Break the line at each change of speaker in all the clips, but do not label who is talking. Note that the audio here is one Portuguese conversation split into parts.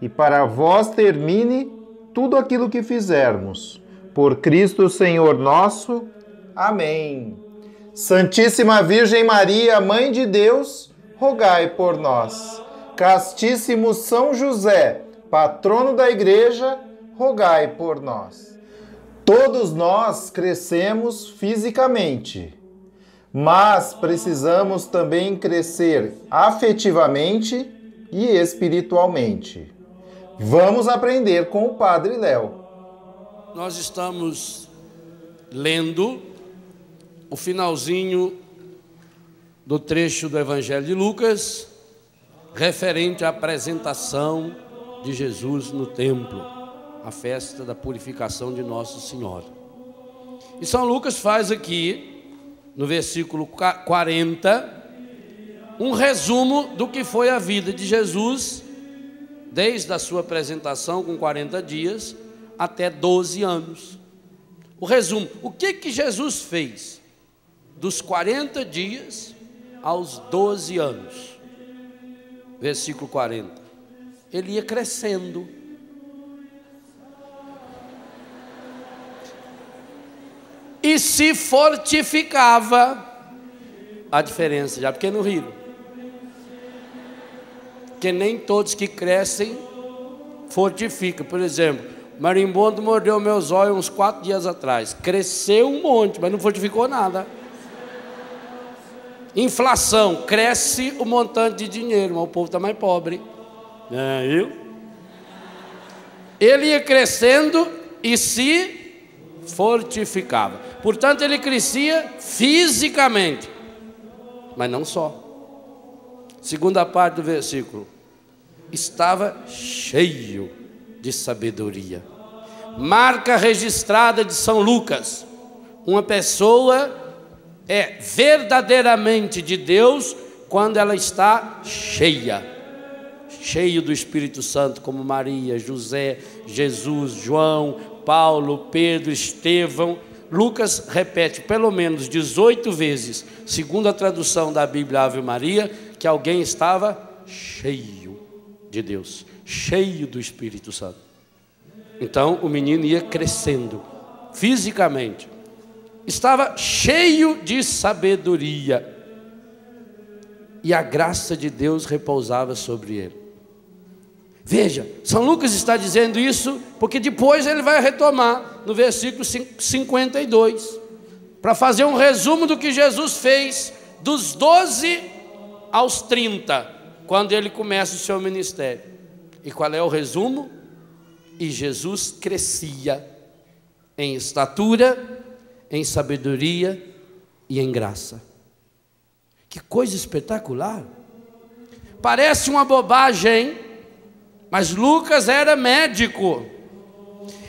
e para vós termine tudo aquilo que fizermos. Por Cristo Senhor nosso. Amém. Santíssima Virgem Maria, Mãe de Deus, rogai por nós. Castíssimo São José, patrono da Igreja, rogai por nós. Todos nós crescemos fisicamente mas precisamos também crescer afetivamente e espiritualmente. Vamos aprender com o Padre Léo.
Nós estamos lendo o finalzinho do trecho do Evangelho de Lucas, referente à apresentação de Jesus no templo, a festa da purificação de Nossa Senhora. E São Lucas faz aqui no versículo 40, um resumo do que foi a vida de Jesus, desde a sua apresentação com 40 dias até 12 anos. O resumo: o que que Jesus fez dos 40 dias aos 12 anos? Versículo 40. Ele ia crescendo e se fortificava. A diferença, já porque no rio. Que nem todos que crescem fortificam. Por exemplo, marimbondo mordeu meus olhos uns quatro dias atrás. Cresceu um monte, mas não fortificou nada. Inflação, cresce o montante de dinheiro, mas o povo está mais pobre. É, eu? Ele ia crescendo e se fortificava. Portanto, ele crescia fisicamente, mas não só. Segunda parte do versículo. Estava cheio de sabedoria. Marca registrada de São Lucas. Uma pessoa é verdadeiramente de Deus quando ela está cheia cheio do Espírito Santo, como Maria, José, Jesus, João, Paulo, Pedro, Estevão. Lucas repete pelo menos 18 vezes, segundo a tradução da Bíblia Ave Maria, que alguém estava cheio de Deus, cheio do Espírito Santo. Então o menino ia crescendo fisicamente, estava cheio de sabedoria, e a graça de Deus repousava sobre ele. Veja, São Lucas está dizendo isso porque depois ele vai retomar no versículo 52, para fazer um resumo do que Jesus fez dos 12 aos 30, quando ele começa o seu ministério. E qual é o resumo? E Jesus crescia em estatura, em sabedoria e em graça. Que coisa espetacular! Parece uma bobagem, mas Lucas era médico.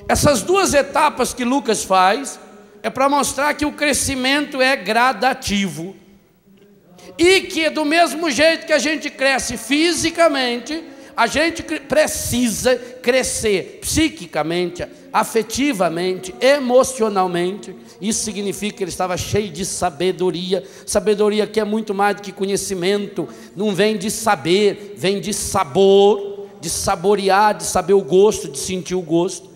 Essas duas etapas que Lucas faz é para mostrar que o crescimento é gradativo. E que do mesmo jeito que a gente cresce fisicamente, a gente precisa crescer psiquicamente, afetivamente, emocionalmente. Isso significa que ele estava cheio de sabedoria. Sabedoria que é muito mais do que conhecimento, não vem de saber, vem de sabor de saborear, de saber o gosto, de sentir o gosto.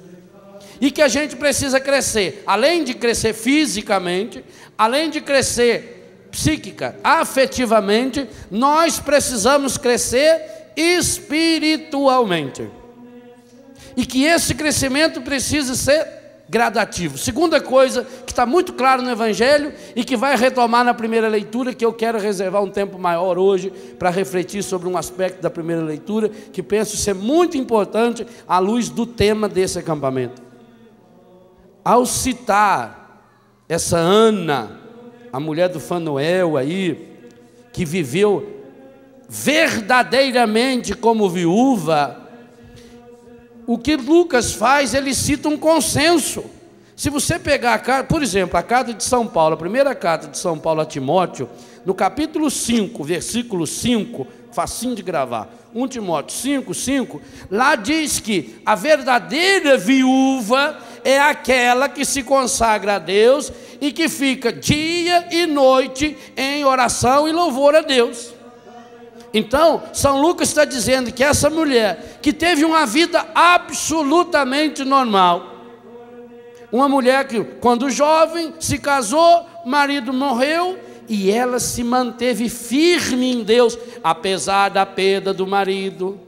E que a gente precisa crescer, além de crescer fisicamente, além de crescer psíquica, afetivamente, nós precisamos crescer espiritualmente. E que esse crescimento precisa ser gradativo. Segunda coisa que está muito claro no Evangelho e que vai retomar na primeira leitura, que eu quero reservar um tempo maior hoje para refletir sobre um aspecto da primeira leitura que penso ser muito importante à luz do tema desse acampamento. Ao citar essa Ana, a mulher do Fanuel aí, que viveu verdadeiramente como viúva, o que Lucas faz, ele cita um consenso. Se você pegar a carta, por exemplo, a carta de São Paulo, a primeira carta de São Paulo a Timóteo, no capítulo 5, versículo 5, facinho de gravar, 1 Timóteo 5, 5, lá diz que a verdadeira viúva é aquela que se consagra a Deus e que fica dia e noite em oração e louvor a Deus. Então, São Lucas está dizendo que essa mulher, que teve uma vida absolutamente normal, uma mulher que, quando jovem, se casou, marido morreu, e ela se manteve firme em Deus, apesar da perda do marido.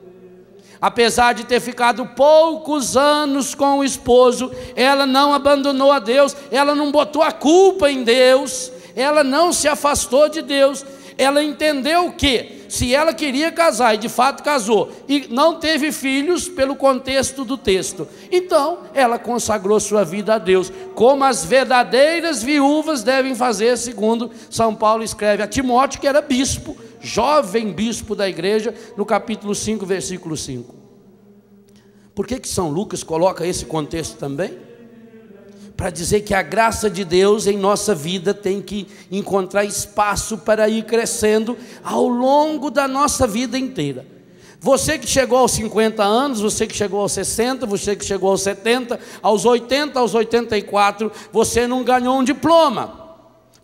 Apesar de ter ficado poucos anos com o esposo, ela não abandonou a Deus, ela não botou a culpa em Deus, ela não se afastou de Deus, ela entendeu que se ela queria casar e de fato casou e não teve filhos pelo contexto do texto, então ela consagrou sua vida a Deus, como as verdadeiras viúvas devem fazer, segundo São Paulo escreve a Timóteo, que era bispo, jovem bispo da igreja, no capítulo 5, versículo 5. Por que, que São Lucas coloca esse contexto também? para dizer que a graça de Deus em nossa vida tem que encontrar espaço para ir crescendo ao longo da nossa vida inteira. Você que chegou aos 50 anos, você que chegou aos 60, você que chegou aos 70, aos 80, aos 84, você não ganhou um diploma.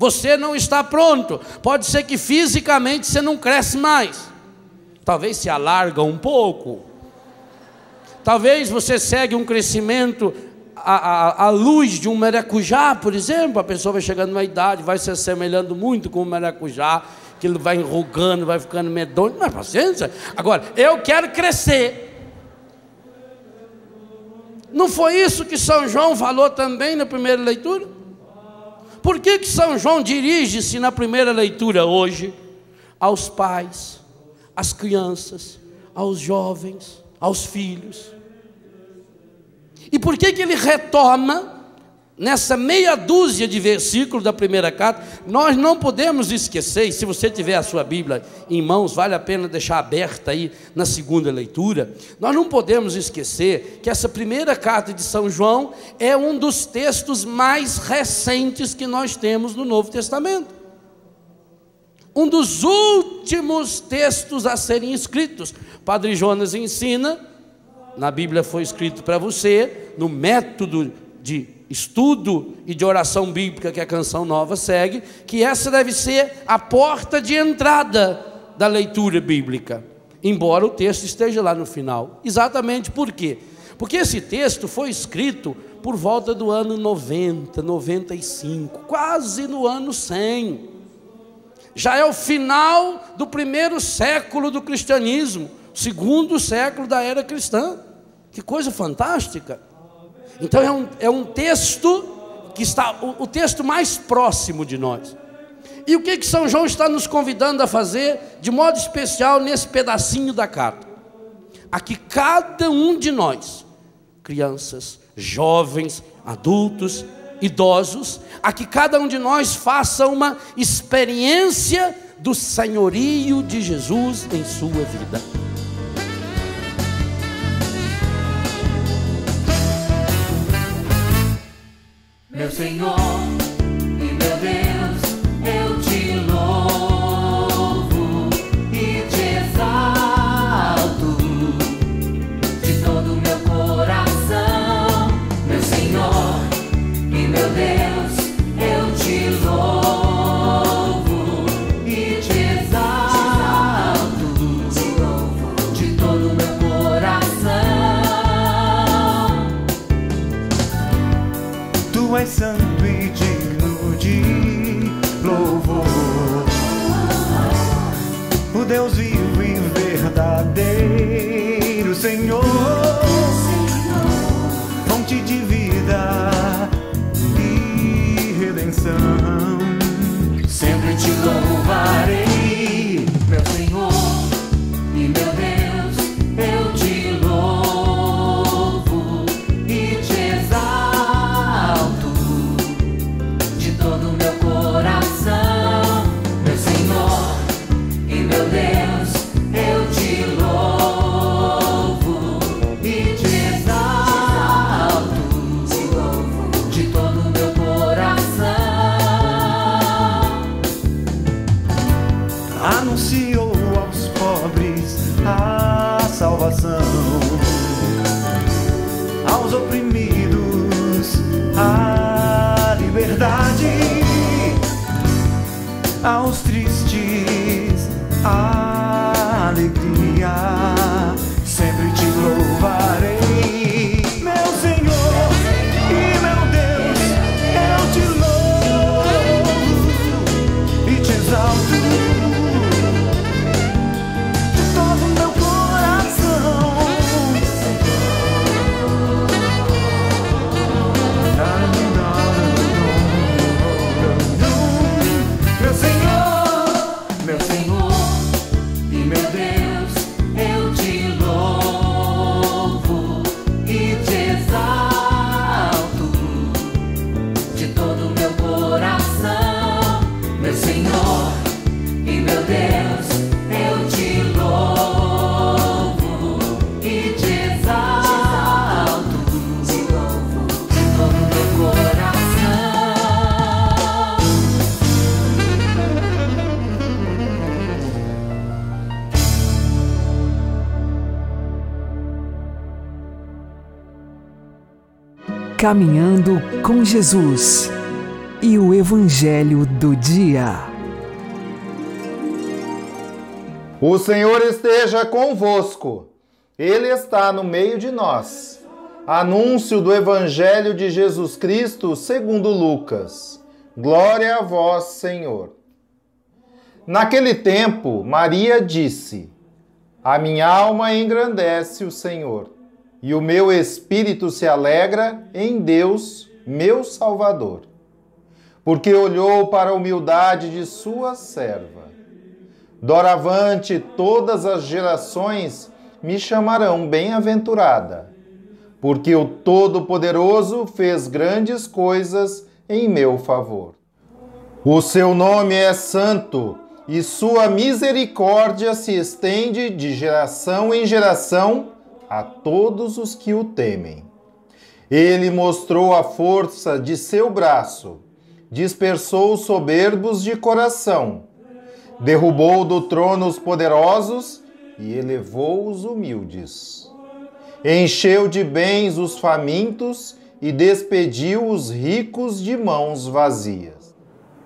Você não está pronto. Pode ser que fisicamente você não cresce mais. Talvez se alarga um pouco. Talvez você segue um crescimento a, a, a, luz de um maracujá, por exemplo, a pessoa vai chegando numa idade, vai se assemelhando muito com o maracujá, que ele vai enrugando, vai ficando medonho, mas paciência. Agora, eu quero crescer. Não foi isso que São João falou também na primeira leitura? Por que, que São João dirige-se na primeira leitura hoje aos pais, às crianças, aos jovens, aos filhos? E por que, que ele retoma nessa meia dúzia de versículos da primeira carta? Nós não podemos esquecer, e se você tiver a sua Bíblia em mãos, vale a pena deixar aberta aí na segunda leitura. Nós não podemos esquecer que essa primeira carta de São João é um dos textos mais recentes que nós temos no Novo Testamento um dos últimos textos a serem escritos. Padre Jonas ensina na Bíblia foi escrito para você, no método de estudo e de oração bíblica que a canção nova segue, que essa deve ser a porta de entrada da leitura bíblica, embora o texto esteja lá no final. Exatamente por quê? Porque esse texto foi escrito por volta do ano 90, 95, quase no ano 100. Já é o final do primeiro século do cristianismo segundo século da era cristã. Que coisa fantástica! Então é um, é um texto que está o, o texto mais próximo de nós. E o que, que São João está nos convidando a fazer, de modo especial, nesse pedacinho da carta? A que cada um de nós, crianças, jovens, adultos, idosos, a que cada um de nós faça uma experiência do senhorio de Jesus em sua vida.
Meu Senhor
Caminhando com Jesus e o Evangelho do Dia.
O Senhor esteja convosco, Ele está no meio de nós. Anúncio do Evangelho de Jesus Cristo segundo Lucas. Glória a vós, Senhor. Naquele tempo, Maria disse: A minha alma engrandece o Senhor, e o meu espírito se alegra em Deus, meu Salvador, porque olhou para a humildade de sua serva. Doravante todas as gerações me chamarão bem-aventurada, porque o Todo-Poderoso fez grandes coisas em meu favor. O seu nome é santo e sua misericórdia se estende de geração em geração a todos os que o temem. Ele mostrou a força de seu braço, dispersou os soberbos de coração, derrubou do trono os poderosos e elevou os humildes. Encheu de bens os famintos e despediu os ricos de mãos vazias.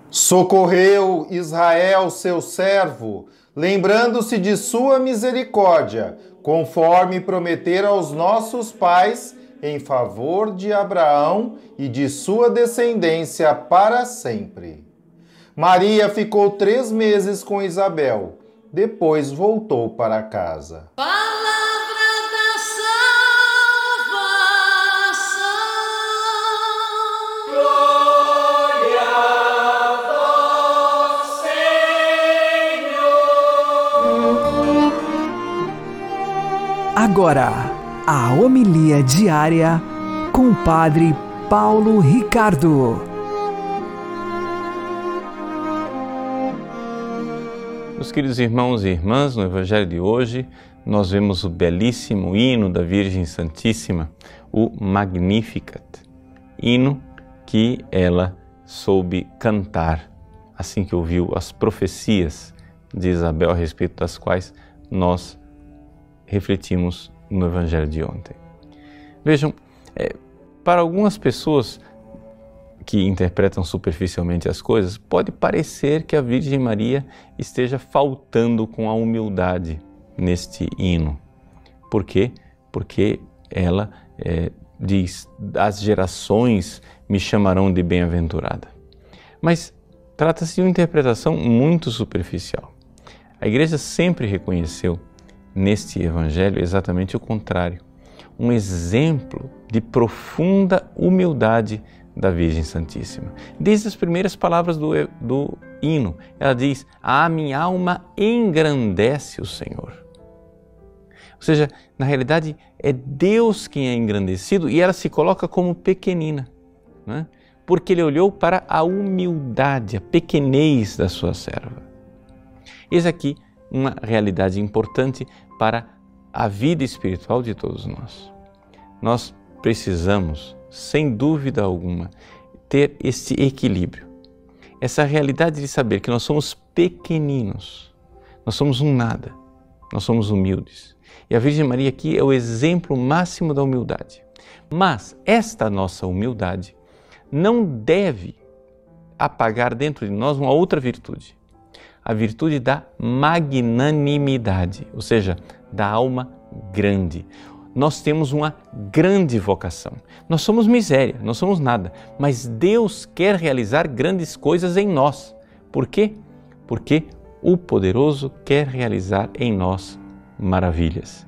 Socorreu Israel, seu servo, lembrando-se de sua misericórdia, conforme prometera aos nossos pais, em favor de Abraão e de sua descendência para sempre. Maria ficou três meses com Isabel, depois voltou para casa.
Palavra
Agora, a homilia diária com o Padre Paulo Ricardo.
Meus queridos irmãos e irmãs, no Evangelho de hoje, nós vemos o belíssimo hino da Virgem Santíssima, o Magnificat, hino que ela soube cantar assim que ouviu as profecias de Isabel a respeito das quais nós refletimos no Evangelho de ontem. Vejam, é, para algumas pessoas que interpretam superficialmente as coisas, pode parecer que a Virgem Maria esteja faltando com a humildade neste hino. Por quê? Porque ela é, diz: as gerações me chamarão de bem-aventurada. Mas trata-se de uma interpretação muito superficial. A Igreja sempre reconheceu neste Evangelho exatamente o contrário um exemplo de profunda humildade da Virgem Santíssima. Desde as primeiras palavras do, do hino, ela diz: A minha alma engrandece o Senhor. Ou seja, na realidade é Deus quem é engrandecido e ela se coloca como pequenina, né? porque ele olhou para a humildade, a pequenez da sua serva. Eis aqui uma realidade importante para a vida espiritual de todos nós. Nós precisamos, sem dúvida alguma, ter esse equilíbrio, essa realidade de saber que nós somos pequeninos, nós somos um nada, nós somos humildes. E a Virgem Maria aqui é o exemplo máximo da humildade. Mas esta nossa humildade não deve apagar dentro de nós uma outra virtude, a virtude da magnanimidade, ou seja, da alma grande. Nós temos uma grande vocação. Nós somos miséria, nós somos nada, mas Deus quer realizar grandes coisas em nós. Por quê? Porque o poderoso quer realizar em nós maravilhas.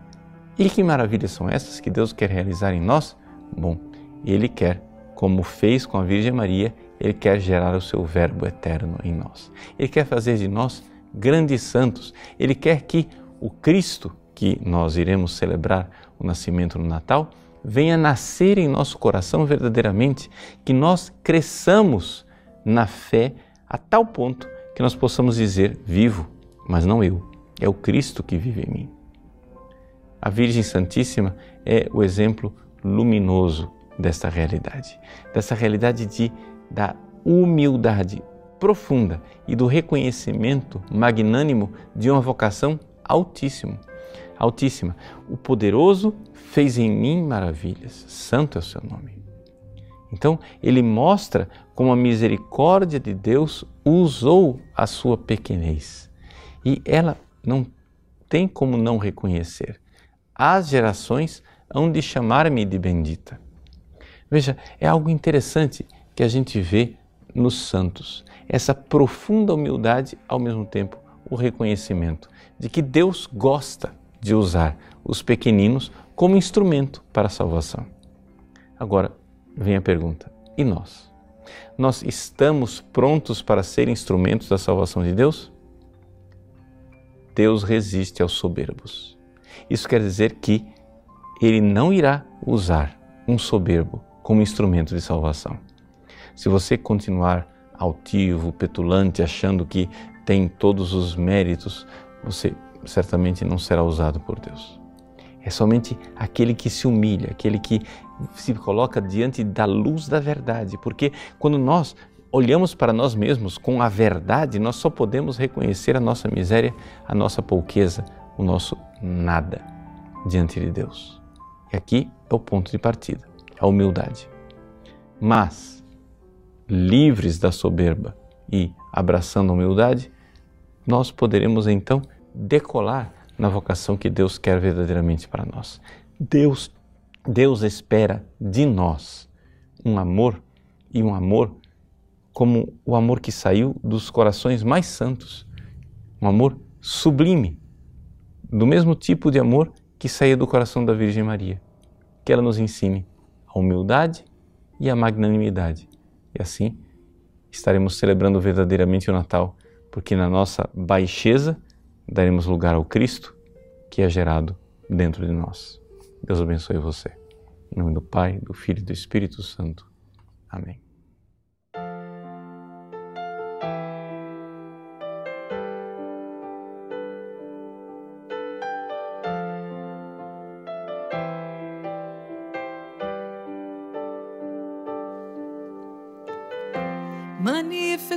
E que maravilhas são essas que Deus quer realizar em nós? Bom, Ele quer, como fez com a Virgem Maria, Ele quer gerar o seu Verbo eterno em nós. Ele quer fazer de nós grandes santos. Ele quer que o Cristo, que nós iremos celebrar o nascimento no Natal, venha nascer em nosso coração verdadeiramente, que nós cresçamos na fé a tal ponto que nós possamos dizer: vivo, mas não eu, é o Cristo que vive em mim. A Virgem Santíssima é o exemplo luminoso desta realidade, dessa realidade de, da humildade profunda e do reconhecimento magnânimo de uma vocação altíssima. Altíssima. O poderoso fez em mim maravilhas. Santo é o seu nome. Então, ele mostra como a misericórdia de Deus usou a sua pequenez. E ela não tem como não reconhecer as gerações hão de chamar-me de bendita. Veja, é algo interessante que a gente vê nos santos, essa profunda humildade, ao mesmo tempo o reconhecimento de que Deus gosta de usar os pequeninos como instrumento para a salvação. Agora vem a pergunta: e nós? Nós estamos prontos para ser instrumentos da salvação de Deus? Deus resiste aos soberbos. Isso quer dizer que ele não irá usar um soberbo como instrumento de salvação. Se você continuar altivo, petulante, achando que tem todos os méritos, você certamente não será usado por Deus. É somente aquele que se humilha, aquele que se coloca diante da luz da verdade, porque quando nós olhamos para nós mesmos com a verdade, nós só podemos reconhecer a nossa miséria, a nossa pouqueza, o nosso nada diante de Deus. E aqui é o ponto de partida, a humildade. Mas, livres da soberba e abraçando a humildade, nós poderemos então decolar na vocação que Deus quer verdadeiramente para nós. Deus, Deus espera de nós um amor e um amor como o amor que saiu dos corações mais santos, um amor sublime, do mesmo tipo de amor que saia do coração da Virgem Maria. Que ela nos ensine a humildade e a magnanimidade. E assim estaremos celebrando verdadeiramente o Natal, porque na nossa baixeza daremos lugar ao Cristo que é gerado dentro de nós. Deus abençoe você. Em nome do Pai, do Filho e do Espírito Santo. Amém.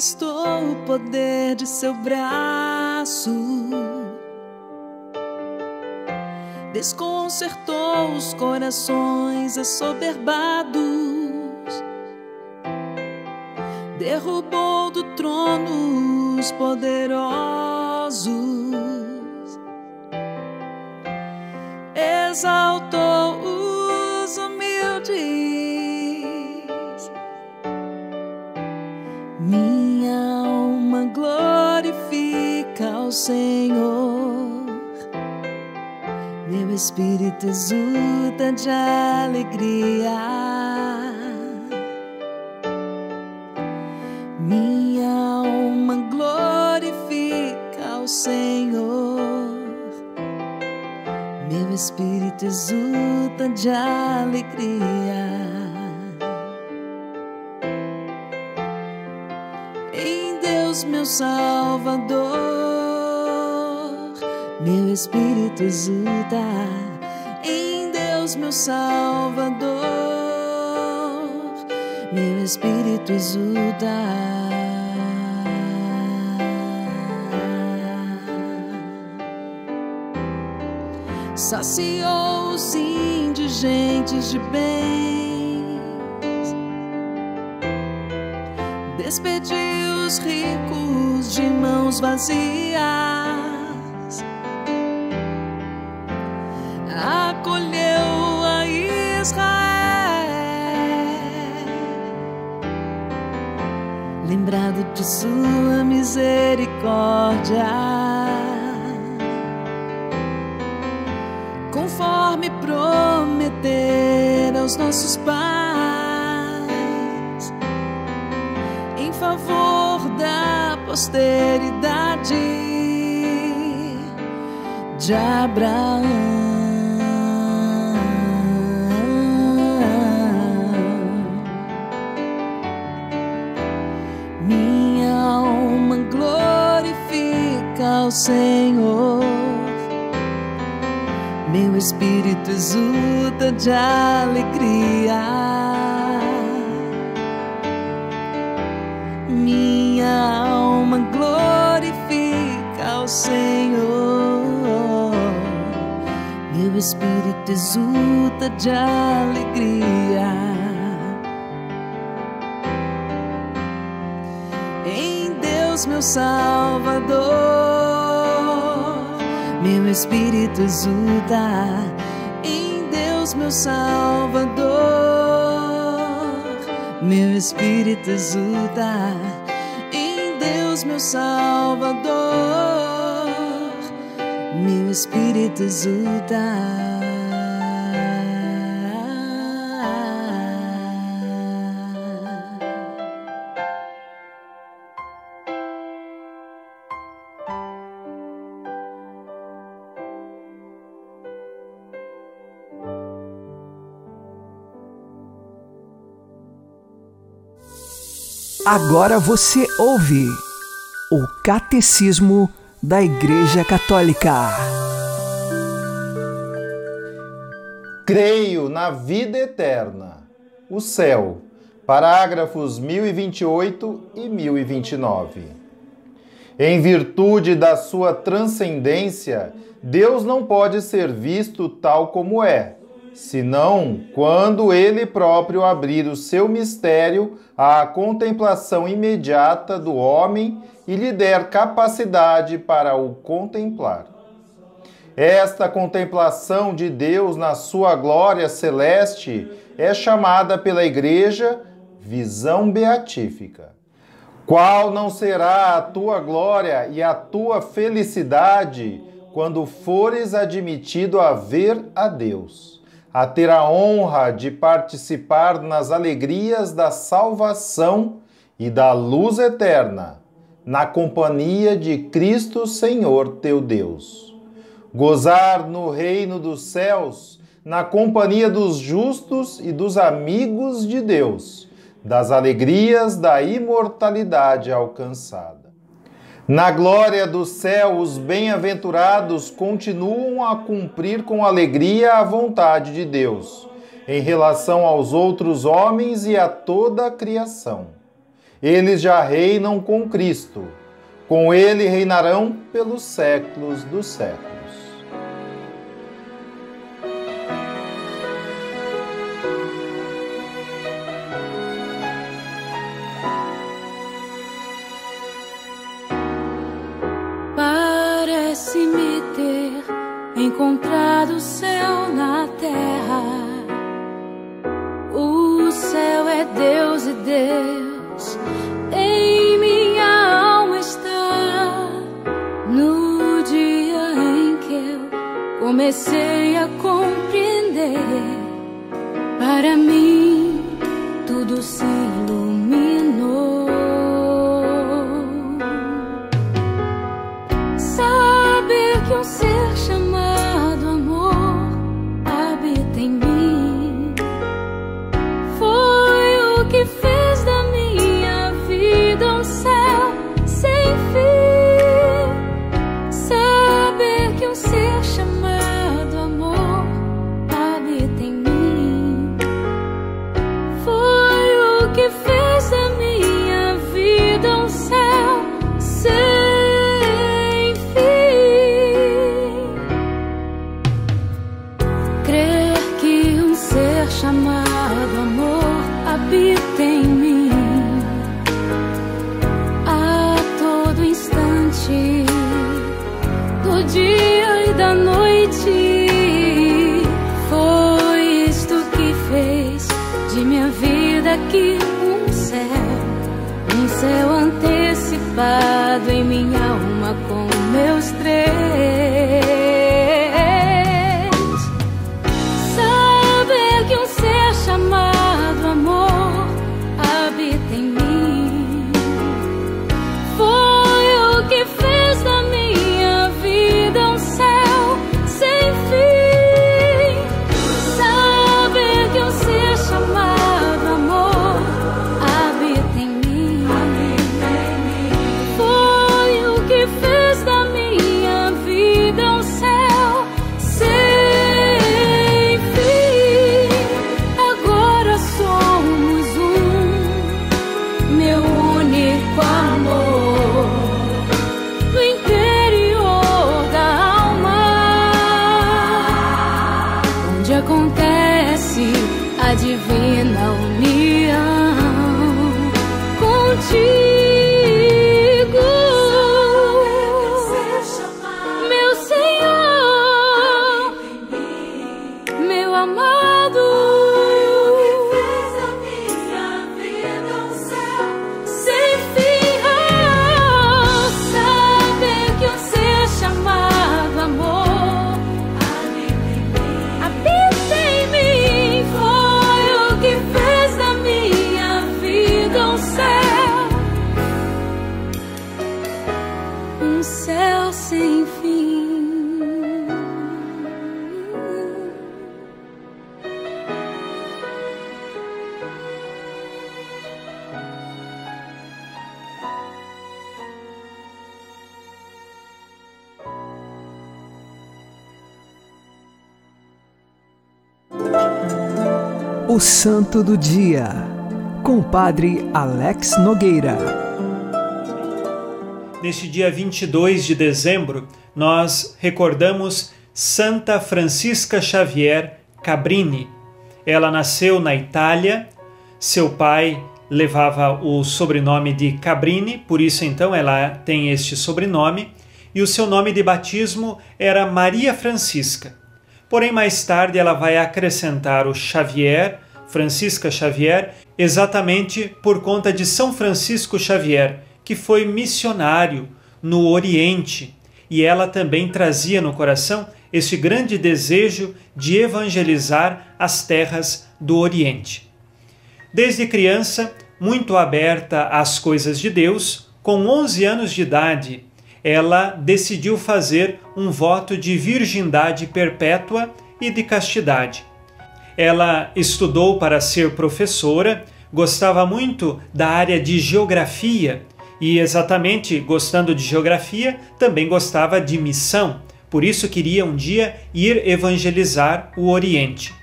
Manifestou o poder de seu braço, desconcertou os corações assoberbados, derrubou do trono os poderosos, espírito exulta de alegria, Minha alma glorifica ao Senhor. Meu espírito exulta de alegria. Em Deus, meu Salvador, meu espírito exulta. Deus, meu Salvador, meu espírito exulta. Saciou os indigentes de bens, despediu os ricos de mãos vazias, posteridade de Abraão. Minha alma glorifica ao Senhor. Meu espírito exulta de alegria. Espírito exulta de alegria. Em Deus, meu Salvador meu espírito exulta em Deus, meu Salvador. Meu espírito exulta em Deus, meu Salvador. Espírito exulta.
Agora você ouve o Catecismo da Igreja Católica.
Creio na vida eterna. O céu. Parágrafos 1028 e 1029. Em virtude da sua transcendência, Deus não pode ser visto tal como é, senão quando ele próprio abrir o seu mistério à contemplação imediata do homem e lhe der capacidade para o contemplar. Esta contemplação de Deus na sua glória celeste é chamada pela Igreja visão beatífica. Qual não será a tua glória e a tua felicidade quando fores admitido a ver a Deus, a ter a honra de participar nas alegrias da salvação e da luz eterna, na companhia de Cristo Senhor teu Deus. Gozar no reino dos céus, na companhia dos justos e dos amigos de Deus das alegrias da imortalidade alcançada. Na glória do céu, os bem-aventurados continuam a cumprir com alegria a vontade de Deus, em relação aos outros homens e a toda a criação. Eles já reinam com Cristo, com ele reinarão pelos séculos dos séculos.
Meu
Santo do Dia, com o Padre Alex Nogueira.
Neste dia 22 de dezembro, nós recordamos Santa Francisca Xavier Cabrini. Ela nasceu na Itália, seu pai levava o sobrenome de Cabrini, por isso então ela tem este sobrenome, e o seu nome de batismo era Maria Francisca. Porém, mais tarde ela vai acrescentar o Xavier, Francisca Xavier, exatamente por conta de São Francisco Xavier, que foi missionário no Oriente, e ela também trazia no coração esse grande desejo de evangelizar as terras do Oriente. Desde criança, muito aberta às coisas de Deus, com 11 anos de idade, ela decidiu fazer um voto de virgindade perpétua e de castidade. Ela estudou para ser professora, gostava muito da área de geografia e, exatamente gostando de geografia, também gostava de missão, por isso queria um dia ir evangelizar o Oriente.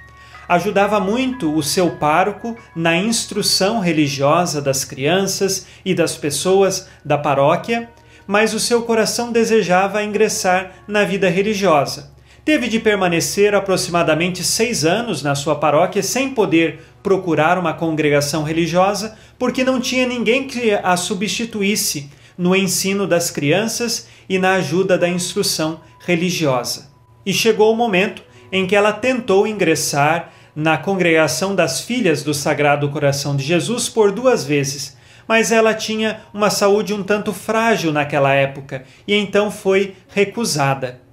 Ajudava muito o seu pároco na instrução religiosa das crianças e das pessoas da paróquia mas o seu coração desejava ingressar na vida religiosa. Teve de permanecer aproximadamente seis anos na sua paróquia sem poder procurar uma congregação religiosa, porque não tinha ninguém que a substituísse no ensino das crianças e na ajuda da instrução religiosa. E chegou o momento em que ela tentou ingressar na congregação das Filhas do Sagrado Coração de Jesus por duas vezes mas ela tinha uma saúde um tanto frágil naquela época e então foi recusada.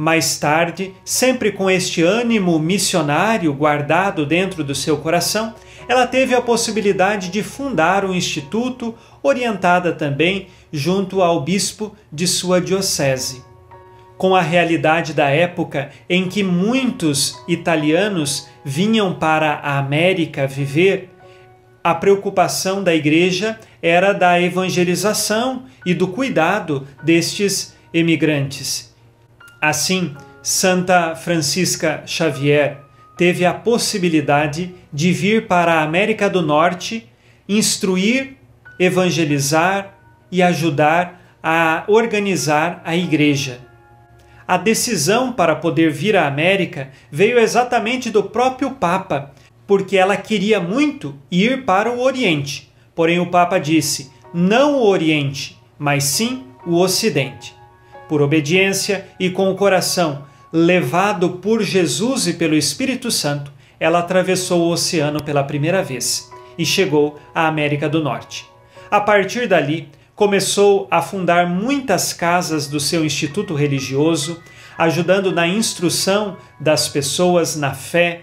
Mais tarde, sempre com este ânimo missionário guardado dentro do seu coração, ela teve a possibilidade de fundar um instituto, orientada também junto ao bispo de sua diocese. Com a realidade da época em que muitos italianos vinham para a América viver, a preocupação da igreja era da evangelização e do cuidado destes emigrantes. Assim, Santa Francisca Xavier teve a possibilidade de vir para a América do Norte, instruir, evangelizar e ajudar a organizar a igreja. A decisão para poder vir à América veio exatamente do próprio Papa, porque ela queria muito ir para o Oriente. Porém, o Papa disse: não o Oriente, mas sim o Ocidente. Por obediência e com o coração levado por Jesus e pelo Espírito Santo, ela atravessou o oceano pela primeira vez e chegou à América do Norte. A partir dali, começou a fundar muitas casas do seu instituto religioso, ajudando na instrução das pessoas na fé,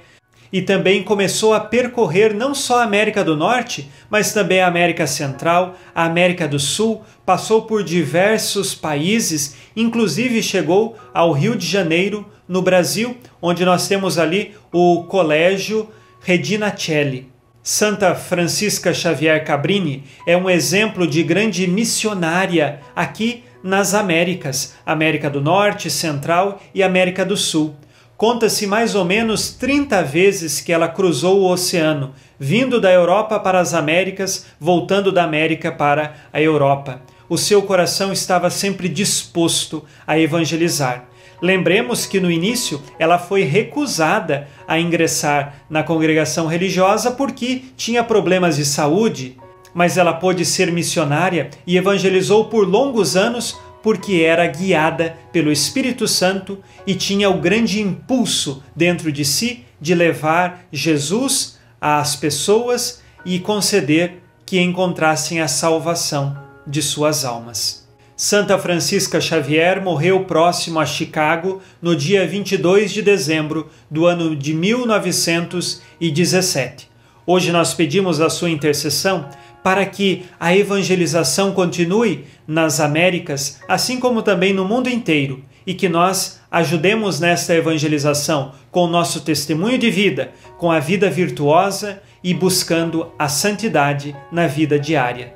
e também começou a percorrer não só a América do Norte, mas também a América Central, a América do Sul, passou por diversos países, inclusive chegou ao Rio de Janeiro, no Brasil, onde nós temos ali o Colégio Regina Celli. Santa Francisca Xavier Cabrini é um exemplo de grande missionária aqui nas Américas, América do Norte, Central e América do Sul. Conta-se mais ou menos 30 vezes que ela cruzou o oceano, vindo da Europa para as Américas, voltando da América para a Europa. O seu coração estava sempre disposto a evangelizar. Lembremos que no início ela foi recusada a ingressar na congregação religiosa porque tinha problemas de saúde, mas ela pôde ser missionária e evangelizou por longos anos porque era guiada pelo Espírito Santo e tinha o grande impulso dentro de si de levar Jesus às pessoas e conceder que encontrassem a salvação de suas almas. Santa Francisca Xavier morreu próximo a Chicago no dia 22 de dezembro do ano de 1917. Hoje nós pedimos a sua intercessão para que a evangelização continue nas Américas, assim como também no mundo inteiro, e que nós ajudemos nesta evangelização com o nosso testemunho de vida, com a vida virtuosa e buscando a santidade na vida diária.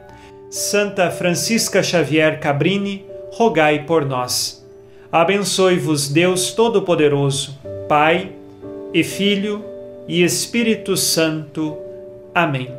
Santa Francisca Xavier Cabrini, rogai por nós. Abençoe-vos Deus Todo-Poderoso, Pai e Filho e Espírito Santo. Amém.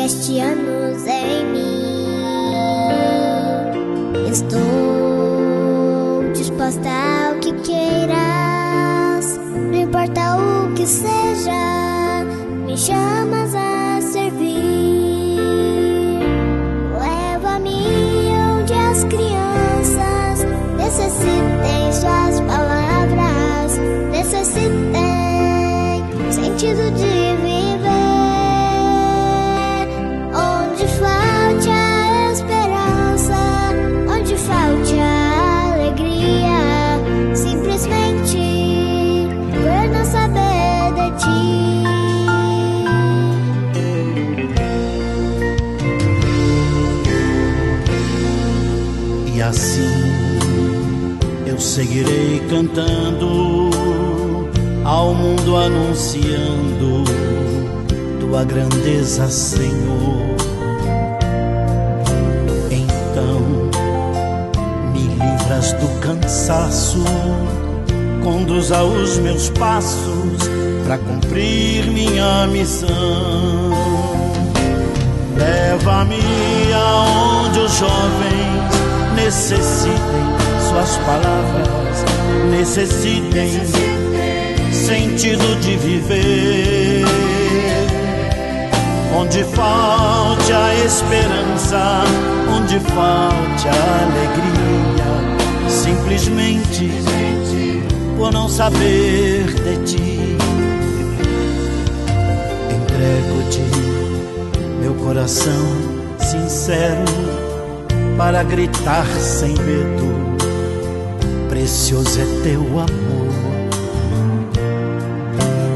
Anos em mim. Estou disposta ao que queiras, não importa o que seja, me chamas a servir. Leva-me onde as crianças necessitem suas palavras, necessitem sentido de
seguirei cantando ao mundo anunciando tua grandeza, Senhor. Então me livras do cansaço, conduz aos meus passos para cumprir minha missão. Leva-me aonde os jovens necessitem suas palavras necessitem sentido de viver. Onde falte a esperança, onde falte a alegria, simplesmente por não saber de ti. Entrego-te coração sincero para gritar sem medo. Precioso é teu amor.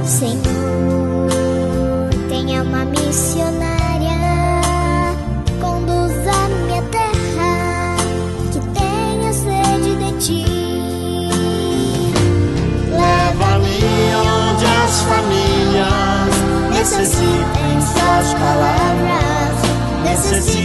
Senhor, tenha uma missionária, conduza minha terra, que tenha sede de ti.
Leva-me onde as famílias necessitem suas palavras, necessitem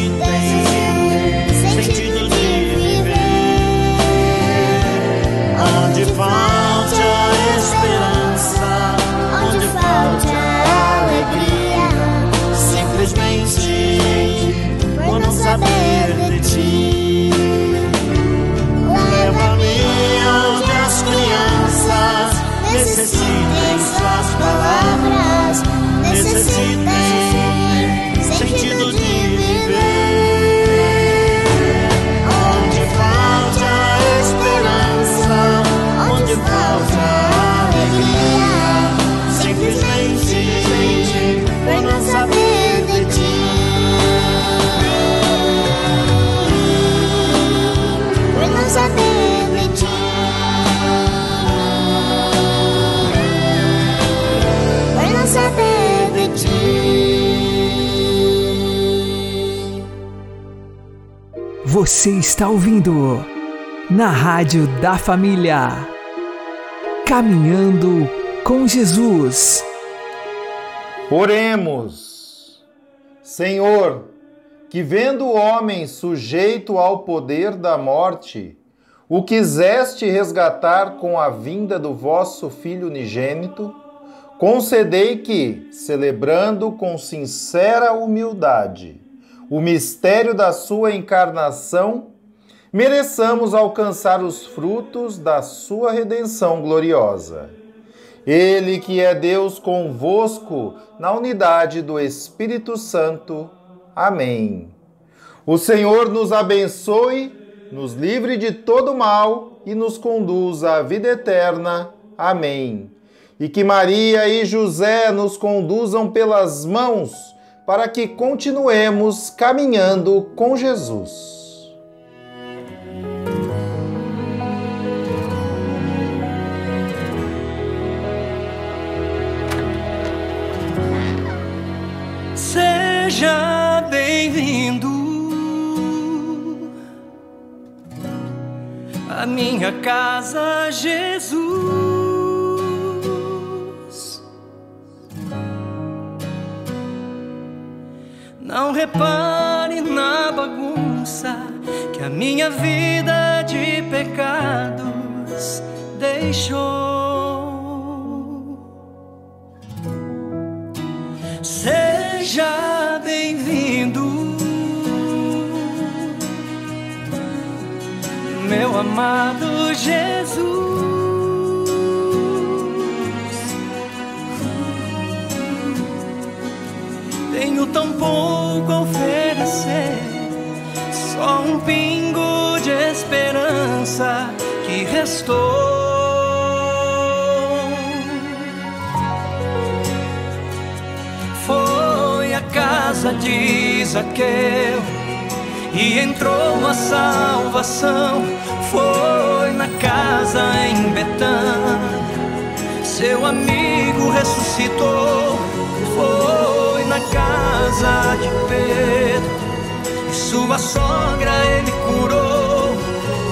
Você está ouvindo na Rádio da Família. Caminhando com Jesus.
Oremos. Senhor, que vendo o homem sujeito ao poder da morte, o quiseste resgatar com a vinda do vosso Filho unigênito, concedei que, celebrando com sincera humildade o mistério da sua encarnação, mereçamos alcançar os frutos da sua redenção gloriosa. Ele que é Deus convosco na unidade do Espírito Santo. Amém. O Senhor nos abençoe, nos livre de todo mal e nos conduza à vida eterna. Amém. E que Maria e José nos conduzam pelas mãos para que continuemos caminhando com Jesus.
Seja bem-vindo à minha casa, Jesus. Não repare na bagunça que a minha vida de pecados deixou. Seja bem-vindo, meu amado Jesus. Tão pouco a oferecer, só um pingo de esperança que restou. Foi a casa de Zaqueu e entrou a salvação. Foi na casa em Betânia, seu amigo ressuscitou. Foi na casa de Pedro e sua sogra ele curou.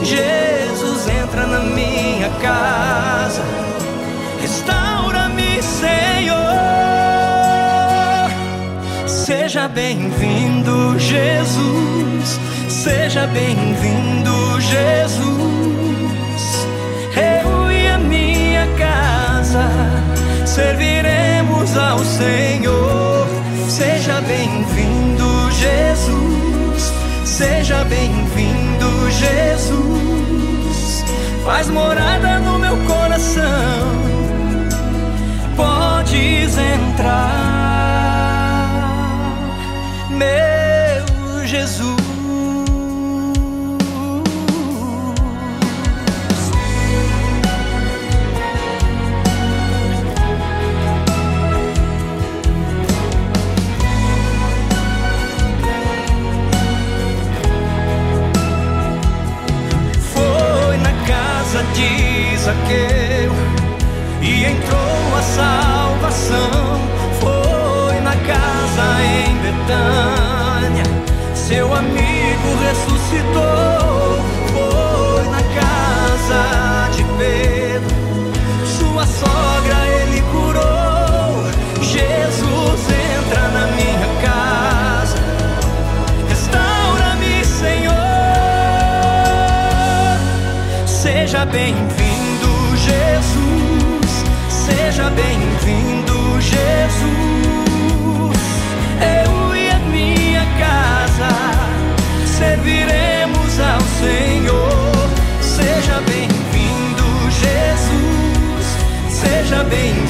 Jesus entra na minha casa, restaura-me, Senhor. Seja bem-vindo, Jesus. Seja bem-vindo, Jesus. Eu e a minha casa serviremos ao Senhor. Seja bem-vindo, Jesus. Seja bem-vindo, Jesus. Faz morada no meu coração. Podes entrar, meu Jesus. Seu amigo ressuscitou, foi na casa de Pedro. Sua sogra ele curou. Jesus entra na minha casa. Restaura-me, Senhor. Seja bem bem.